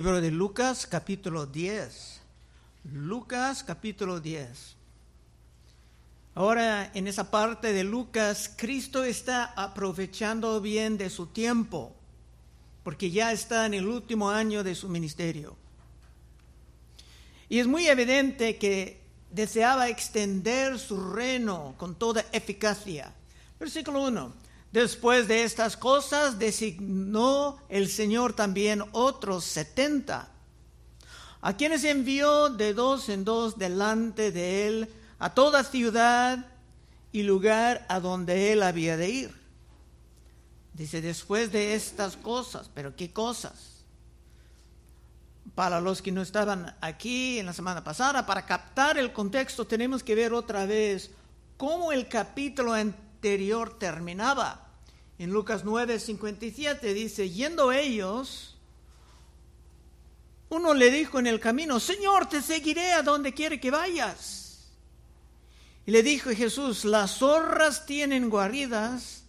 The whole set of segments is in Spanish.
Libro de Lucas capítulo 10. Lucas capítulo 10. Ahora en esa parte de Lucas, Cristo está aprovechando bien de su tiempo, porque ya está en el último año de su ministerio. Y es muy evidente que deseaba extender su reino con toda eficacia. Versículo 1. Después de estas cosas designó el Señor también otros setenta, a quienes envió de dos en dos delante de él a toda ciudad y lugar a donde él había de ir. Dice, después de estas cosas, pero ¿qué cosas? Para los que no estaban aquí en la semana pasada, para captar el contexto tenemos que ver otra vez cómo el capítulo anterior terminaba. En Lucas 9, 57 dice, yendo ellos, uno le dijo en el camino, Señor, te seguiré a donde quiere que vayas. Y le dijo Jesús, las zorras tienen guaridas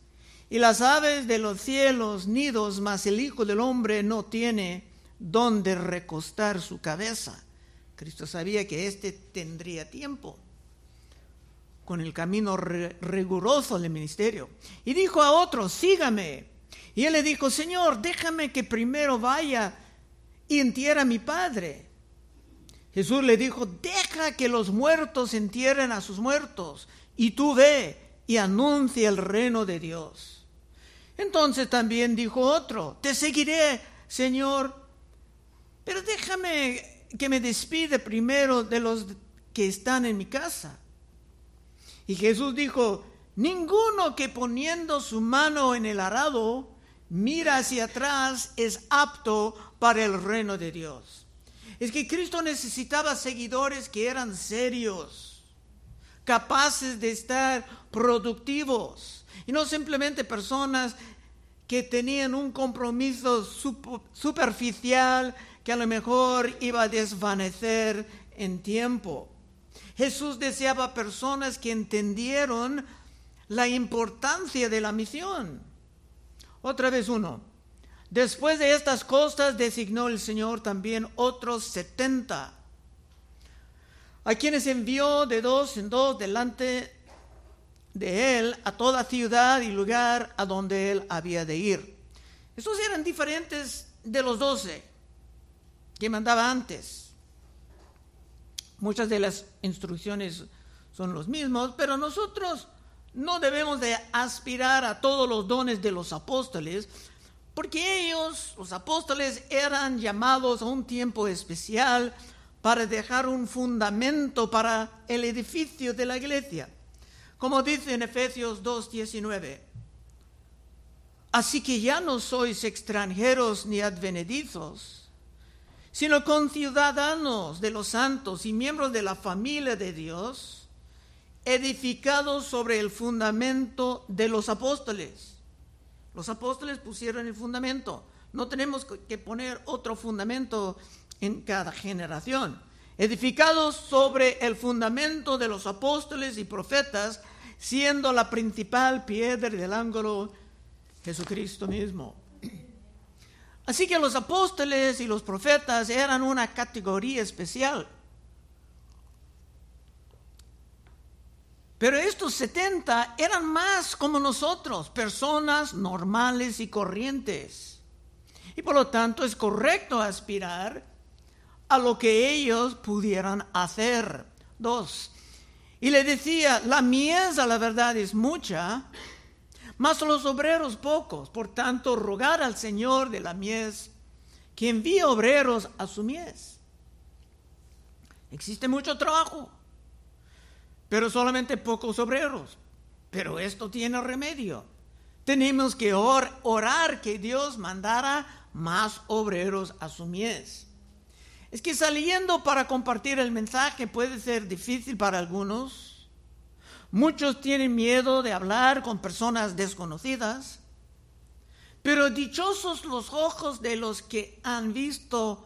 y las aves de los cielos nidos, mas el Hijo del Hombre no tiene donde recostar su cabeza. Cristo sabía que éste tendría tiempo con el camino riguroso del ministerio. Y dijo a otro, sígame. Y él le dijo, Señor, déjame que primero vaya y entierre a mi padre. Jesús le dijo, deja que los muertos entierren a sus muertos, y tú ve y anuncia el reino de Dios. Entonces también dijo otro, te seguiré, Señor, pero déjame que me despide primero de los que están en mi casa. Y Jesús dijo, ninguno que poniendo su mano en el arado mira hacia atrás es apto para el reino de Dios. Es que Cristo necesitaba seguidores que eran serios, capaces de estar productivos, y no simplemente personas que tenían un compromiso superficial que a lo mejor iba a desvanecer en tiempo. Jesús deseaba personas que entendieron la importancia de la misión. Otra vez uno. Después de estas cosas designó el Señor también otros setenta, a quienes envió de dos en dos delante de él a toda ciudad y lugar a donde él había de ir. Estos eran diferentes de los doce que mandaba antes. Muchas de las instrucciones son los mismos, pero nosotros no debemos de aspirar a todos los dones de los apóstoles, porque ellos, los apóstoles, eran llamados a un tiempo especial para dejar un fundamento para el edificio de la iglesia. Como dice en Efesios 2.19, así que ya no sois extranjeros ni advenedizos, sino con ciudadanos de los santos y miembros de la familia de Dios, edificados sobre el fundamento de los apóstoles. Los apóstoles pusieron el fundamento. No tenemos que poner otro fundamento en cada generación. Edificados sobre el fundamento de los apóstoles y profetas, siendo la principal piedra del ángulo Jesucristo mismo. Así que los apóstoles y los profetas eran una categoría especial. Pero estos 70 eran más como nosotros, personas normales y corrientes. Y por lo tanto es correcto aspirar a lo que ellos pudieran hacer. Dos. Y le decía, la mies la verdad es mucha, mas los obreros pocos. Por tanto, rogar al Señor de la mies que envíe obreros a su mies. Existe mucho trabajo, pero solamente pocos obreros. Pero esto tiene remedio. Tenemos que orar que Dios mandara más obreros a su mies. Es que saliendo para compartir el mensaje puede ser difícil para algunos Muchos tienen miedo de hablar con personas desconocidas, pero dichosos los ojos de los que han visto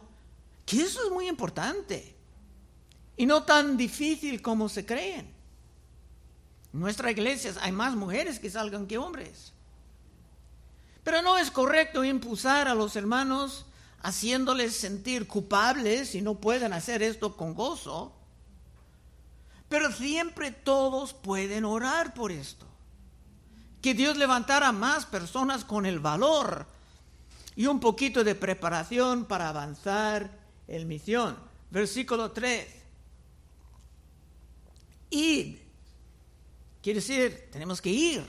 que eso es muy importante y no tan difícil como se creen. En nuestra iglesia hay más mujeres que salgan que hombres. Pero no es correcto impulsar a los hermanos haciéndoles sentir culpables y no pueden hacer esto con gozo. Pero siempre todos pueden orar por esto. Que Dios levantara más personas con el valor y un poquito de preparación para avanzar en misión. Versículo 3. Id. Quiere decir, tenemos que ir.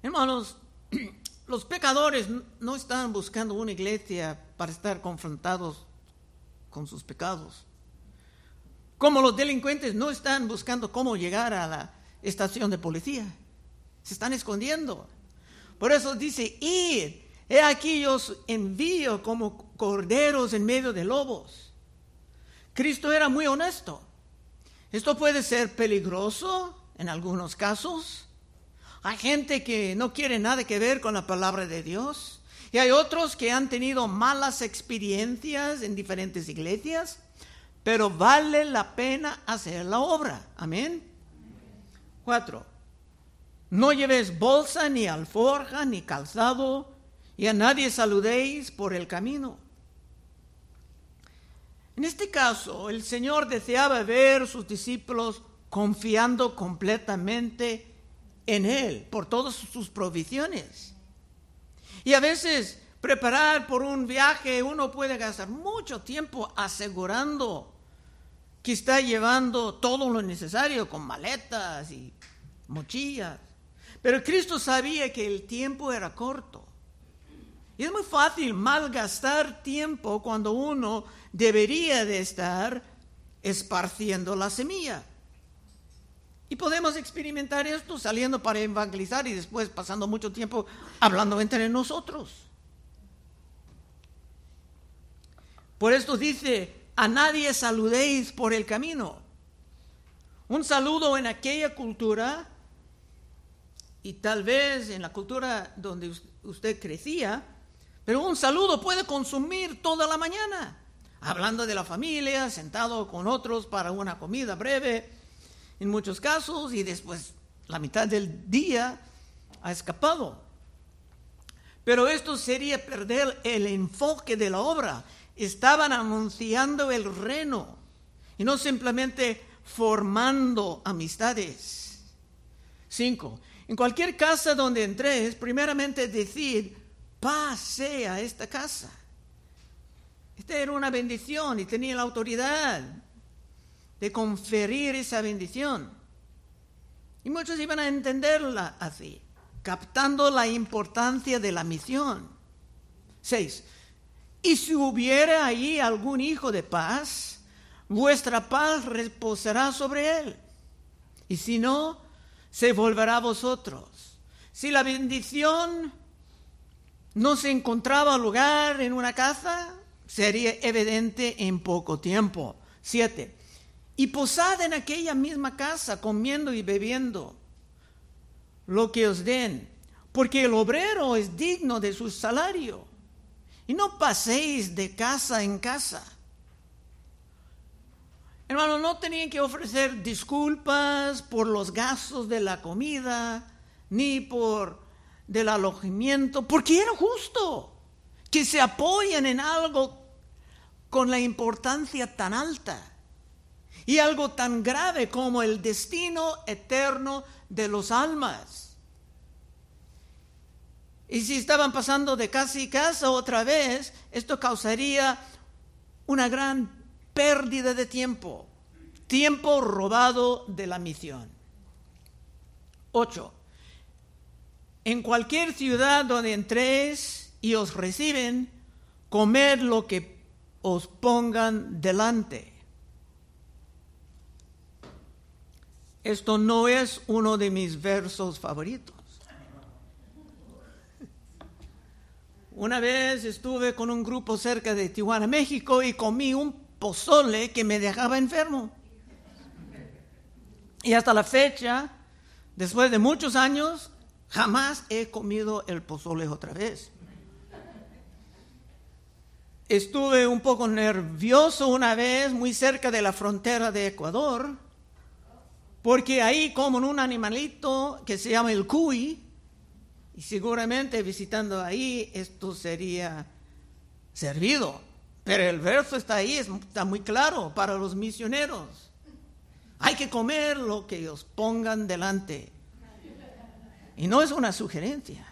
Hermanos, los pecadores no están buscando una iglesia para estar confrontados con sus pecados. Como los delincuentes no están buscando cómo llegar a la estación de policía. Se están escondiendo. Por eso dice, id, he aquí yo os envío como corderos en medio de lobos. Cristo era muy honesto. Esto puede ser peligroso en algunos casos. Hay gente que no quiere nada que ver con la palabra de Dios. Y hay otros que han tenido malas experiencias en diferentes iglesias pero vale la pena hacer la obra. Amén. Cuatro. No lleves bolsa, ni alforja, ni calzado, y a nadie saludéis por el camino. En este caso, el Señor deseaba ver sus discípulos confiando completamente en Él por todas sus provisiones. Y a veces preparar por un viaje uno puede gastar mucho tiempo asegurando que está llevando todo lo necesario con maletas y mochillas. Pero Cristo sabía que el tiempo era corto. Y es muy fácil malgastar tiempo cuando uno debería de estar esparciendo la semilla. Y podemos experimentar esto saliendo para evangelizar y después pasando mucho tiempo hablando entre nosotros. Por esto dice a nadie saludéis por el camino. Un saludo en aquella cultura y tal vez en la cultura donde usted crecía, pero un saludo puede consumir toda la mañana, hablando de la familia, sentado con otros para una comida breve, en muchos casos, y después la mitad del día ha escapado. Pero esto sería perder el enfoque de la obra estaban anunciando el reino y no simplemente formando amistades. Cinco, en cualquier casa donde entres, primeramente decir, paz sea esta casa. Esta era una bendición y tenía la autoridad de conferir esa bendición. Y muchos iban a entenderla así, captando la importancia de la misión. Seis, y si hubiera allí algún hijo de paz, vuestra paz reposará sobre él. Y si no, se volverá a vosotros. Si la bendición no se encontraba lugar en una casa, sería evidente en poco tiempo. Siete. Y posad en aquella misma casa, comiendo y bebiendo lo que os den, porque el obrero es digno de su salario. Y no paséis de casa en casa. Hermano, no tenían que ofrecer disculpas por los gastos de la comida, ni por del alojamiento, porque era justo que se apoyen en algo con la importancia tan alta y algo tan grave como el destino eterno de los almas. Y si estaban pasando de casa y casa otra vez, esto causaría una gran pérdida de tiempo, tiempo robado de la misión. 8. En cualquier ciudad donde entréis y os reciben, comed lo que os pongan delante. Esto no es uno de mis versos favoritos. Una vez estuve con un grupo cerca de Tijuana, México, y comí un pozole que me dejaba enfermo. Y hasta la fecha, después de muchos años, jamás he comido el pozole otra vez. Estuve un poco nervioso una vez, muy cerca de la frontera de Ecuador, porque ahí como un animalito que se llama el cuy, y seguramente visitando ahí esto sería servido. Pero el verso está ahí, está muy claro para los misioneros. Hay que comer lo que os pongan delante. Y no es una sugerencia.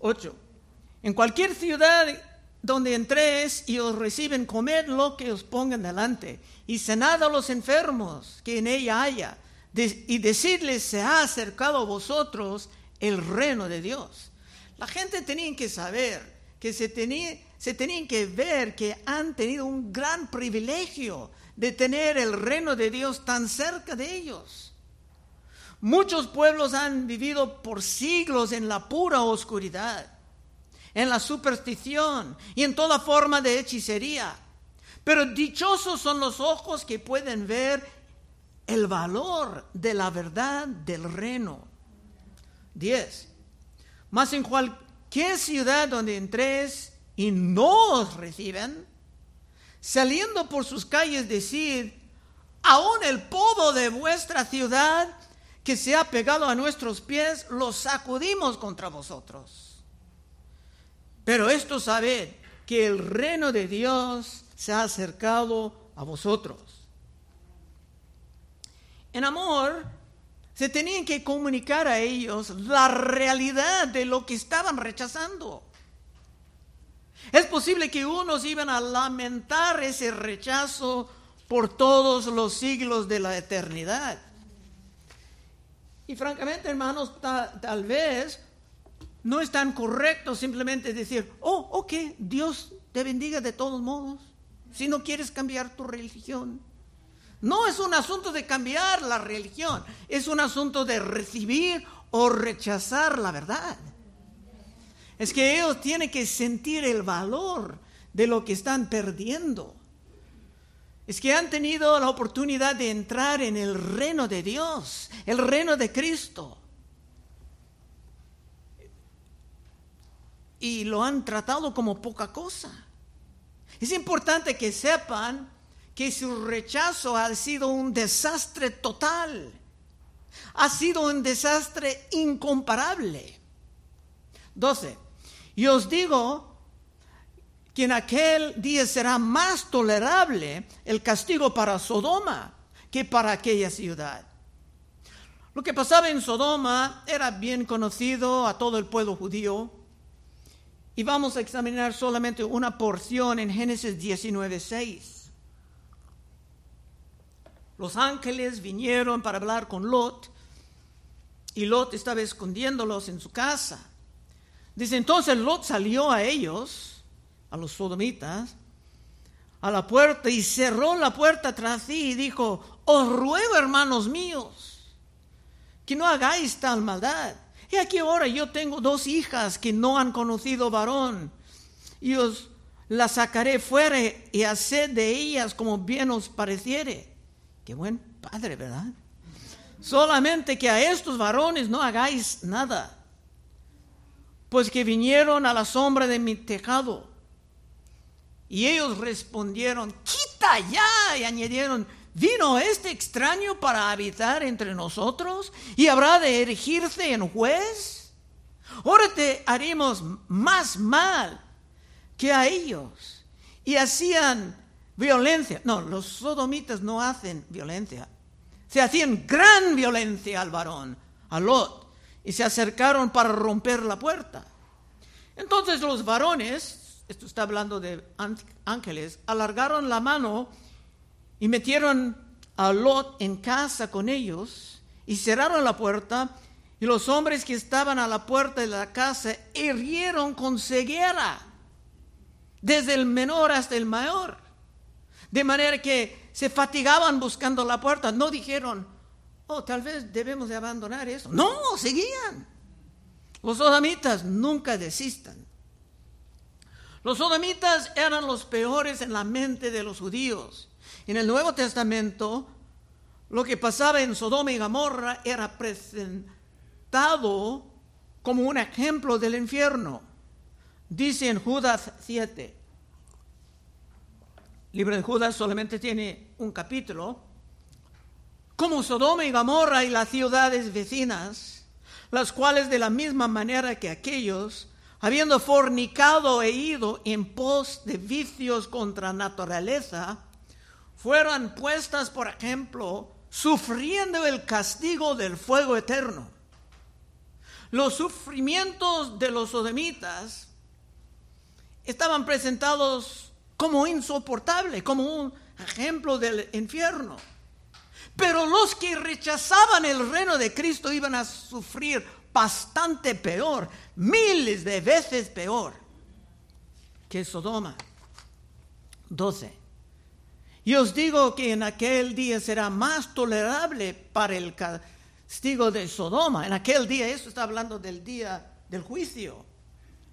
Ocho. En cualquier ciudad donde entréis y os reciben, comed lo que os pongan delante. Y cenad a los enfermos que en ella haya. Y decidles, se ha acercado a vosotros el reino de Dios. La gente tenía que saber que se, tenía, se tenían que ver que han tenido un gran privilegio de tener el reino de Dios tan cerca de ellos. Muchos pueblos han vivido por siglos en la pura oscuridad, en la superstición y en toda forma de hechicería. Pero dichosos son los ojos que pueden ver el valor de la verdad del reino. 10. Mas en cualquier ciudad donde entres y no os reciben, saliendo por sus calles decir, aún el podo de vuestra ciudad que se ha pegado a nuestros pies, lo sacudimos contra vosotros. Pero esto sabed que el reino de Dios se ha acercado a vosotros. En amor, se tenían que comunicar a ellos la realidad de lo que estaban rechazando. Es posible que unos iban a lamentar ese rechazo por todos los siglos de la eternidad. Y francamente, hermanos, tal vez no es tan correcto simplemente decir, oh, ok, Dios te bendiga de todos modos, si no quieres cambiar tu religión. No es un asunto de cambiar la religión, es un asunto de recibir o rechazar la verdad. Es que ellos tienen que sentir el valor de lo que están perdiendo. Es que han tenido la oportunidad de entrar en el reino de Dios, el reino de Cristo. Y lo han tratado como poca cosa. Es importante que sepan que su rechazo ha sido un desastre total, ha sido un desastre incomparable. 12. Y os digo que en aquel día será más tolerable el castigo para Sodoma que para aquella ciudad. Lo que pasaba en Sodoma era bien conocido a todo el pueblo judío. Y vamos a examinar solamente una porción en Génesis 19.6. Los ángeles vinieron para hablar con Lot y Lot estaba escondiéndolos en su casa. Dice, entonces Lot salió a ellos, a los sodomitas, a la puerta y cerró la puerta tras sí y dijo, os ruego, hermanos míos, que no hagáis tal maldad. Y aquí ahora yo tengo dos hijas que no han conocido varón, y os las sacaré fuera y haced de ellas como bien os pareciere. Qué buen padre, ¿verdad? Solamente que a estos varones no hagáis nada, pues que vinieron a la sombra de mi tejado. Y ellos respondieron, quita ya, y añadieron, ¿vino este extraño para habitar entre nosotros y habrá de erigirse en juez? Ahora te haremos más mal que a ellos. Y hacían violencia. No, los sodomitas no hacen violencia. Se hacían gran violencia al varón, a Lot, y se acercaron para romper la puerta. Entonces los varones, esto está hablando de ángeles, alargaron la mano y metieron a Lot en casa con ellos y cerraron la puerta y los hombres que estaban a la puerta de la casa hirieron con ceguera, desde el menor hasta el mayor. De manera que se fatigaban buscando la puerta. No dijeron, oh, tal vez debemos de abandonar eso. No, seguían. Los sodomitas nunca desistan. Los sodomitas eran los peores en la mente de los judíos. En el Nuevo Testamento, lo que pasaba en Sodoma y Gomorra era presentado como un ejemplo del infierno. Dice en Judas 7, libro de Judas solamente tiene un capítulo, como Sodoma y Gomorra y las ciudades vecinas, las cuales de la misma manera que aquellos habiendo fornicado e ido en pos de vicios contra naturaleza, fueran puestas, por ejemplo, sufriendo el castigo del fuego eterno. Los sufrimientos de los sodomitas estaban presentados como insoportables, como un ejemplo del infierno. Pero los que rechazaban el reino de Cristo iban a sufrir bastante peor, miles de veces peor que Sodoma. 12. Y os digo que en aquel día será más tolerable para el castigo de Sodoma. En aquel día, eso está hablando del día del juicio,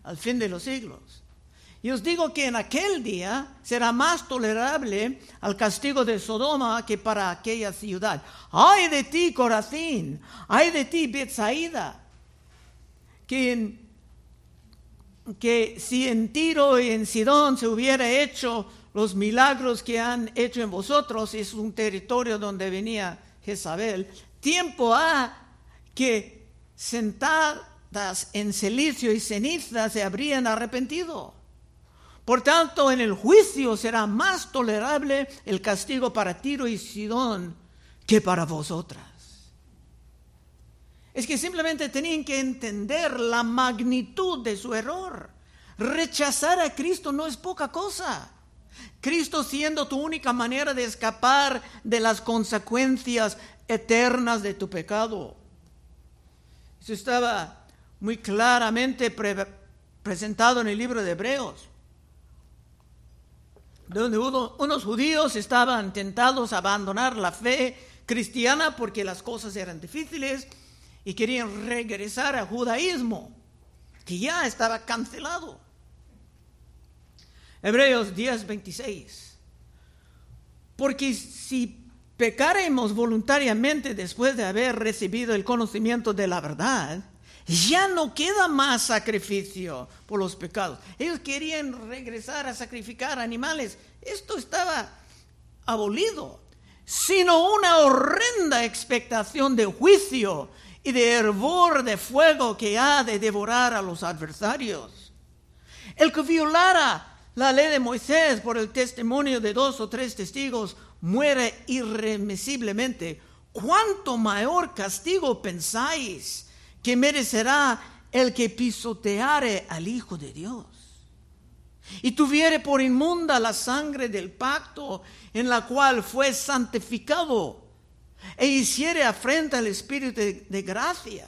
al fin de los siglos. Y os digo que en aquel día será más tolerable al castigo de Sodoma que para aquella ciudad. Ay de ti, Corazín, ay de ti, Betsaida, que, que si en Tiro y en Sidón se hubiera hecho los milagros que han hecho en vosotros, es un territorio donde venía Jezabel, tiempo ha que sentadas en celicio y ceniza se habrían arrepentido. Por tanto, en el juicio será más tolerable el castigo para Tiro y Sidón que para vosotras. Es que simplemente tenían que entender la magnitud de su error. Rechazar a Cristo no es poca cosa. Cristo siendo tu única manera de escapar de las consecuencias eternas de tu pecado. Eso estaba muy claramente presentado en el libro de Hebreos, donde unos judíos estaban tentados a abandonar la fe cristiana porque las cosas eran difíciles y querían regresar al judaísmo, que ya estaba cancelado. Hebreos 10, 26. Porque si pecaremos voluntariamente después de haber recibido el conocimiento de la verdad, ya no queda más sacrificio por los pecados. Ellos querían regresar a sacrificar animales. Esto estaba abolido, sino una horrenda expectación de juicio y de hervor de fuego que ha de devorar a los adversarios. El que violara la ley de Moisés por el testimonio de dos o tres testigos muere irremisiblemente. ¿Cuánto mayor castigo pensáis que merecerá el que pisoteare al Hijo de Dios? Y tuviere por inmunda la sangre del pacto en la cual fue santificado e hiciere afrenta al Espíritu de gracia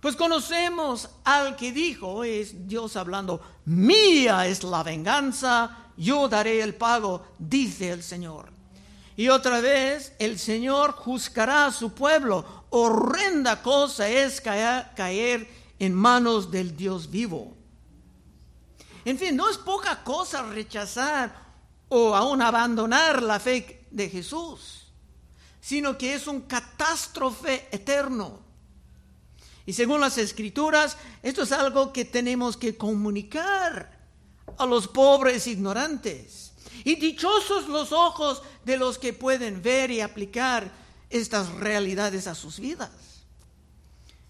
pues conocemos al que dijo, es Dios hablando, mía es la venganza, yo daré el pago, dice el Señor. Y otra vez, el Señor juzgará a su pueblo. Horrenda cosa es caer, en manos del Dios vivo. En fin, no es poca cosa rechazar o aún abandonar la fe de Jesús, sino que es un catástrofe eterno y según las escrituras, esto es algo que tenemos que comunicar a los pobres ignorantes. Y dichosos los ojos de los que pueden ver y aplicar estas realidades a sus vidas.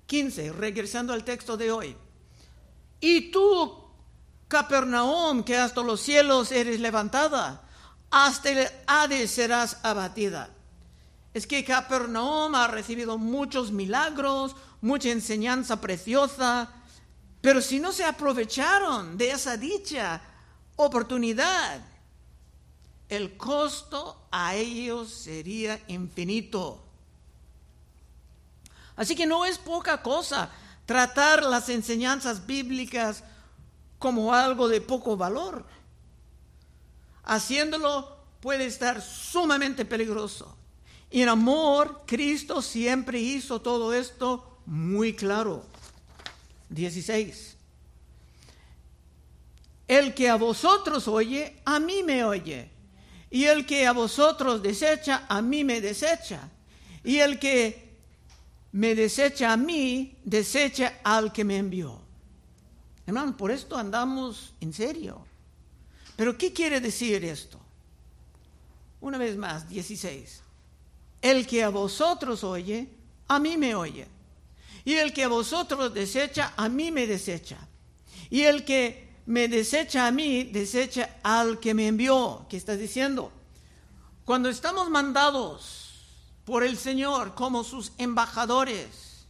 15. Regresando al texto de hoy. Y tú, Capernaum, que hasta los cielos eres levantada, hasta el Hades serás abatida. Es que Capernaum ha recibido muchos milagros, mucha enseñanza preciosa, pero si no se aprovecharon de esa dicha oportunidad, el costo a ellos sería infinito. Así que no es poca cosa tratar las enseñanzas bíblicas como algo de poco valor. Haciéndolo puede estar sumamente peligroso. Y en amor, Cristo siempre hizo todo esto muy claro. 16. El que a vosotros oye, a mí me oye. Y el que a vosotros desecha, a mí me desecha. Y el que me desecha a mí, desecha al que me envió. Hermano, por esto andamos en serio. Pero ¿qué quiere decir esto? Una vez más, 16. El que a vosotros oye, a mí me oye. Y el que a vosotros desecha, a mí me desecha. Y el que me desecha a mí, desecha al que me envió. ¿Qué estás diciendo? Cuando estamos mandados por el Señor como sus embajadores,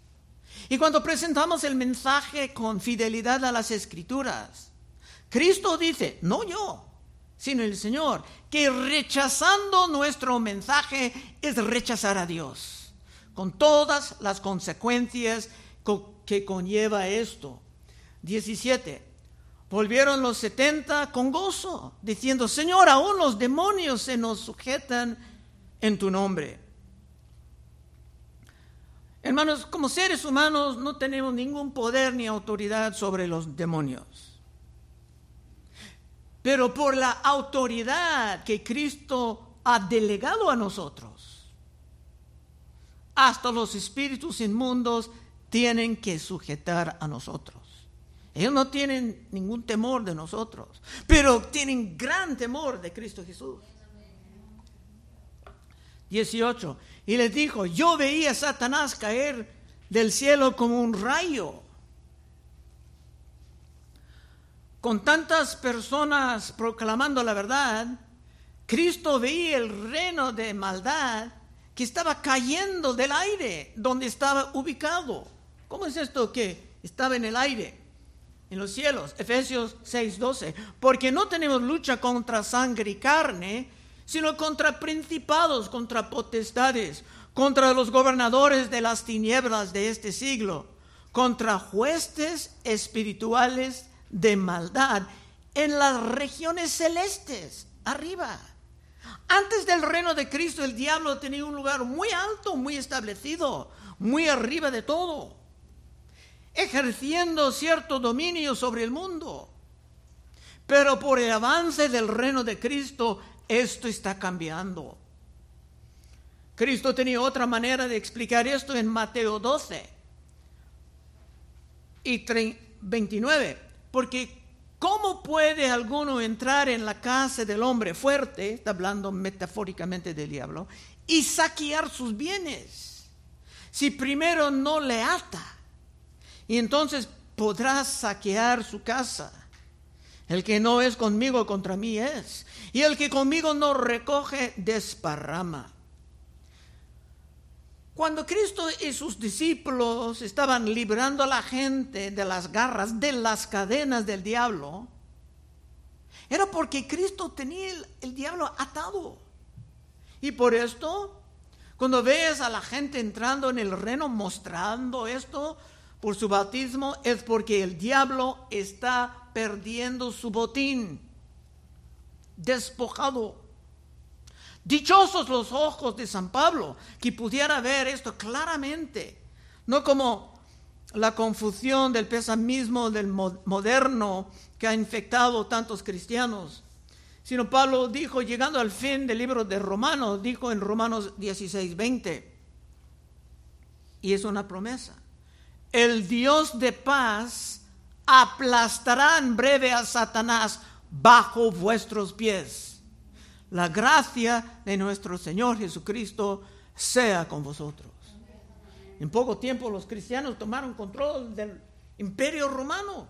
y cuando presentamos el mensaje con fidelidad a las escrituras, Cristo dice, no yo, sino el Señor, que rechazando nuestro mensaje es rechazar a Dios, con todas las consecuencias que conlleva esto. 17. Volvieron los setenta con gozo, diciendo, Señor, aún los demonios se nos sujetan en tu nombre. Hermanos, como seres humanos no tenemos ningún poder ni autoridad sobre los demonios. Pero por la autoridad que Cristo ha delegado a nosotros, hasta los espíritus inmundos tienen que sujetar a nosotros. Ellos no tienen ningún temor de nosotros, pero tienen gran temor de Cristo Jesús. 18. Y les dijo, yo veía a Satanás caer del cielo como un rayo. Con tantas personas proclamando la verdad, Cristo veía el reino de maldad que estaba cayendo del aire donde estaba ubicado. ¿Cómo es esto que estaba en el aire? En los cielos. Efesios 6:12. Porque no tenemos lucha contra sangre y carne, sino contra principados, contra potestades, contra los gobernadores de las tinieblas de este siglo, contra jueces espirituales de maldad en las regiones celestes, arriba. Antes del reino de Cristo, el diablo tenía un lugar muy alto, muy establecido, muy arriba de todo ejerciendo cierto dominio sobre el mundo. Pero por el avance del reino de Cristo, esto está cambiando. Cristo tenía otra manera de explicar esto en Mateo 12 y 29, porque ¿cómo puede alguno entrar en la casa del hombre fuerte, está hablando metafóricamente del diablo, y saquear sus bienes si primero no le ata? Y entonces podrás saquear su casa. El que no es conmigo contra mí es, y el que conmigo no recoge desparrama. Cuando Cristo y sus discípulos estaban librando a la gente de las garras, de las cadenas del diablo, era porque Cristo tenía el, el diablo atado. Y por esto, cuando ves a la gente entrando en el reino mostrando esto, por su bautismo es porque el diablo está perdiendo su botín, despojado. Dichosos los ojos de San Pablo, que pudiera ver esto claramente, no como la confusión del pesimismo del moderno que ha infectado tantos cristianos, sino Pablo dijo, llegando al fin del libro de Romanos, dijo en Romanos 16, 20, y es una promesa el Dios de paz aplastará en breve a Satanás bajo vuestros pies. La gracia de nuestro Señor Jesucristo sea con vosotros. En poco tiempo los cristianos tomaron control del imperio romano.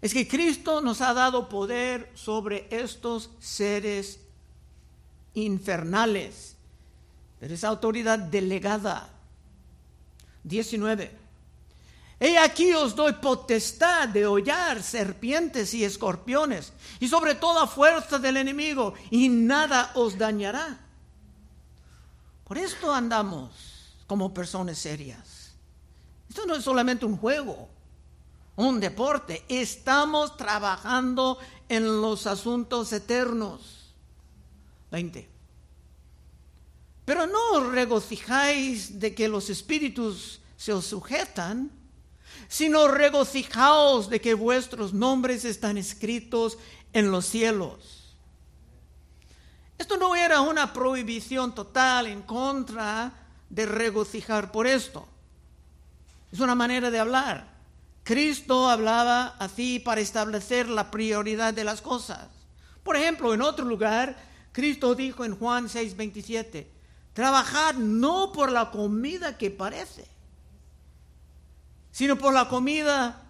Es que Cristo nos ha dado poder sobre estos seres infernales pero es autoridad delegada. 19. He aquí os doy potestad de hollar serpientes y escorpiones y sobre toda fuerza del enemigo y nada os dañará. Por esto andamos como personas serias. Esto no es solamente un juego, un deporte. Estamos trabajando en los asuntos eternos. 20. Pero no regocijáis de que los espíritus se os sujetan, sino regocijaos de que vuestros nombres están escritos en los cielos. Esto no era una prohibición total en contra de regocijar por esto. Es una manera de hablar. Cristo hablaba así para establecer la prioridad de las cosas. Por ejemplo, en otro lugar, Cristo dijo en Juan 6:27, Trabajar no por la comida que parece, sino por la comida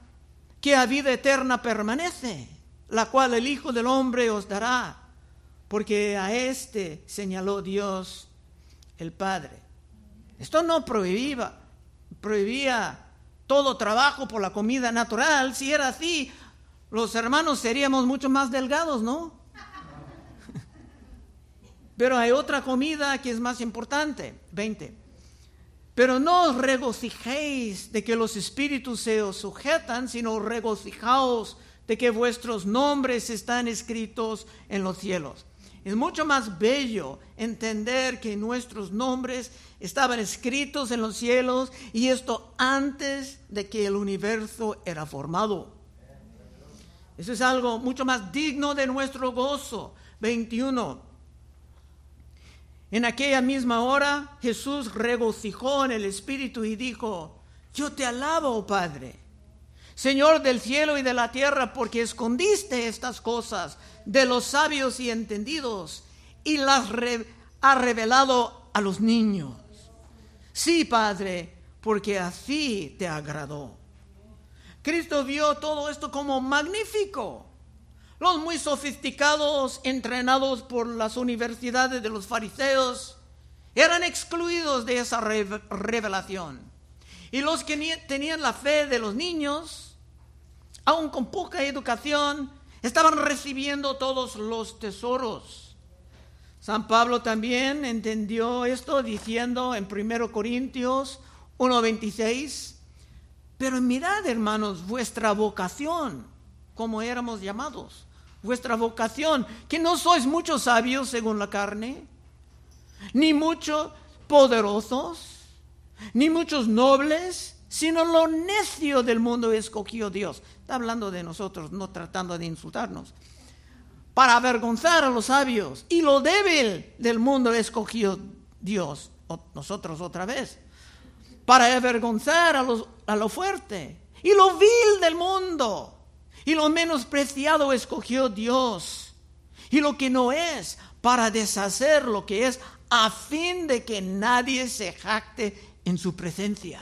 que a vida eterna permanece, la cual el Hijo del Hombre os dará, porque a éste señaló Dios el Padre. Esto no prohibía, prohibía todo trabajo por la comida natural. Si era así, los hermanos seríamos mucho más delgados, ¿no? Pero hay otra comida que es más importante. 20. Pero no os regocijéis de que los espíritus se os sujetan, sino regocijaos de que vuestros nombres están escritos en los cielos. Es mucho más bello entender que nuestros nombres estaban escritos en los cielos y esto antes de que el universo era formado. Eso es algo mucho más digno de nuestro gozo. 21. En aquella misma hora Jesús regocijó en el Espíritu y dijo, yo te alabo, oh Padre, Señor del cielo y de la tierra, porque escondiste estas cosas de los sabios y entendidos y las ha revelado a los niños. Sí, Padre, porque así te agradó. Cristo vio todo esto como magnífico los muy sofisticados, entrenados por las universidades de los fariseos, eran excluidos de esa revelación. Y los que tenían la fe de los niños, aun con poca educación, estaban recibiendo todos los tesoros. San Pablo también entendió esto diciendo en 1 Corintios 1:26, pero mirad hermanos vuestra vocación, como éramos llamados vuestra vocación, que no sois muchos sabios según la carne, ni muchos poderosos, ni muchos nobles, sino lo necio del mundo escogió Dios. Está hablando de nosotros, no tratando de insultarnos. Para avergonzar a los sabios. Y lo débil del mundo escogió Dios, nosotros otra vez. Para avergonzar a, los, a lo fuerte. Y lo vil del mundo y lo menospreciado escogió Dios. Y lo que no es para deshacer lo que es a fin de que nadie se jacte en su presencia.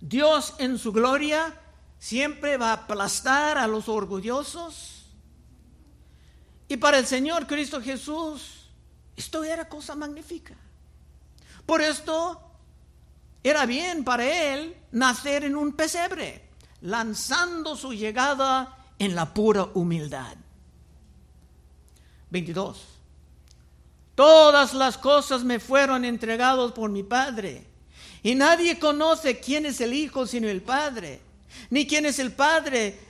Dios en su gloria siempre va a aplastar a los orgullosos. Y para el Señor Cristo Jesús, esto era cosa magnífica. Por esto era bien para él nacer en un pesebre lanzando su llegada en la pura humildad. 22. Todas las cosas me fueron entregadas por mi Padre, y nadie conoce quién es el Hijo sino el Padre, ni quién es el Padre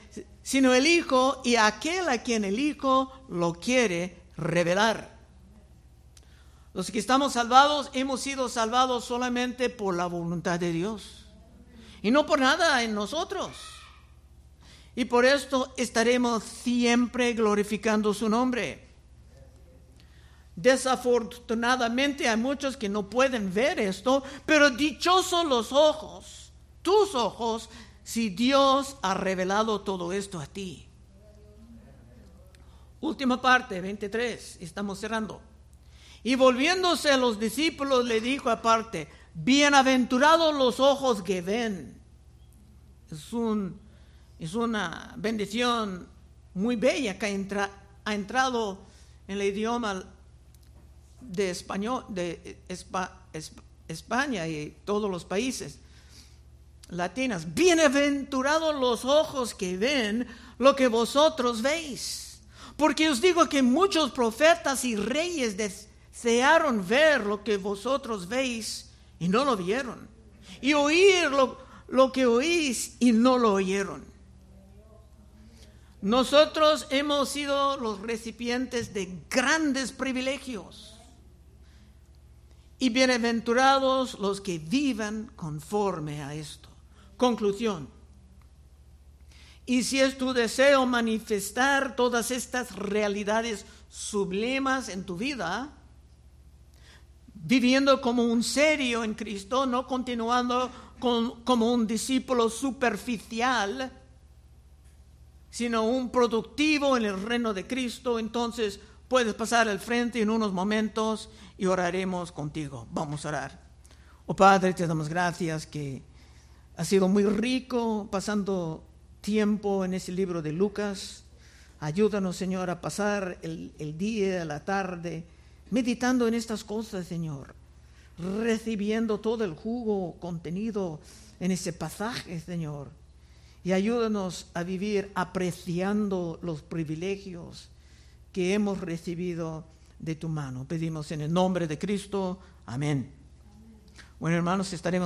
sino el Hijo y aquel a quien el Hijo lo quiere revelar. Los que estamos salvados hemos sido salvados solamente por la voluntad de Dios y no por nada en nosotros. Y por esto estaremos siempre glorificando su nombre. Desafortunadamente hay muchos que no pueden ver esto, pero dichosos los ojos, tus ojos, si Dios ha revelado todo esto a ti. Última parte, 23, estamos cerrando. Y volviéndose a los discípulos le dijo aparte, bienaventurados los ojos que ven. Es, un, es una bendición muy bella que entra, ha entrado en el idioma de español, de España y todos los países latinos. Bienaventurados los ojos que ven lo que vosotros veis. Porque os digo que muchos profetas y reyes desearon ver lo que vosotros veis y no lo vieron. Y oír lo, que oís y no lo oyeron. Nosotros hemos sido los recipientes de grandes privilegios. Y bienaventurados los que vivan conforme a esto. Conclusión. Y si es tu deseo manifestar todas estas realidades sublimas en tu vida, viviendo como un serio en Cristo, no continuando como un discípulo superficial, sino un productivo en el reino de Cristo, entonces puedes pasar al frente en unos momentos y oraremos contigo. Vamos a orar. Oh Padre, te damos gracias que Ha sido muy rico pasando tiempo en ese libro de Lucas. Ayúdanos, Señor, a pasar el, el día, la tarde, meditando en estas cosas, Señor, recibiendo todo el jugo contenido en ese pasaje, Señor. Y ayúdanos a vivir apreciando los privilegios que hemos recibido de tu mano. Pedimos en el nombre de Cristo. Amén. Bueno, hermanos, estaremos.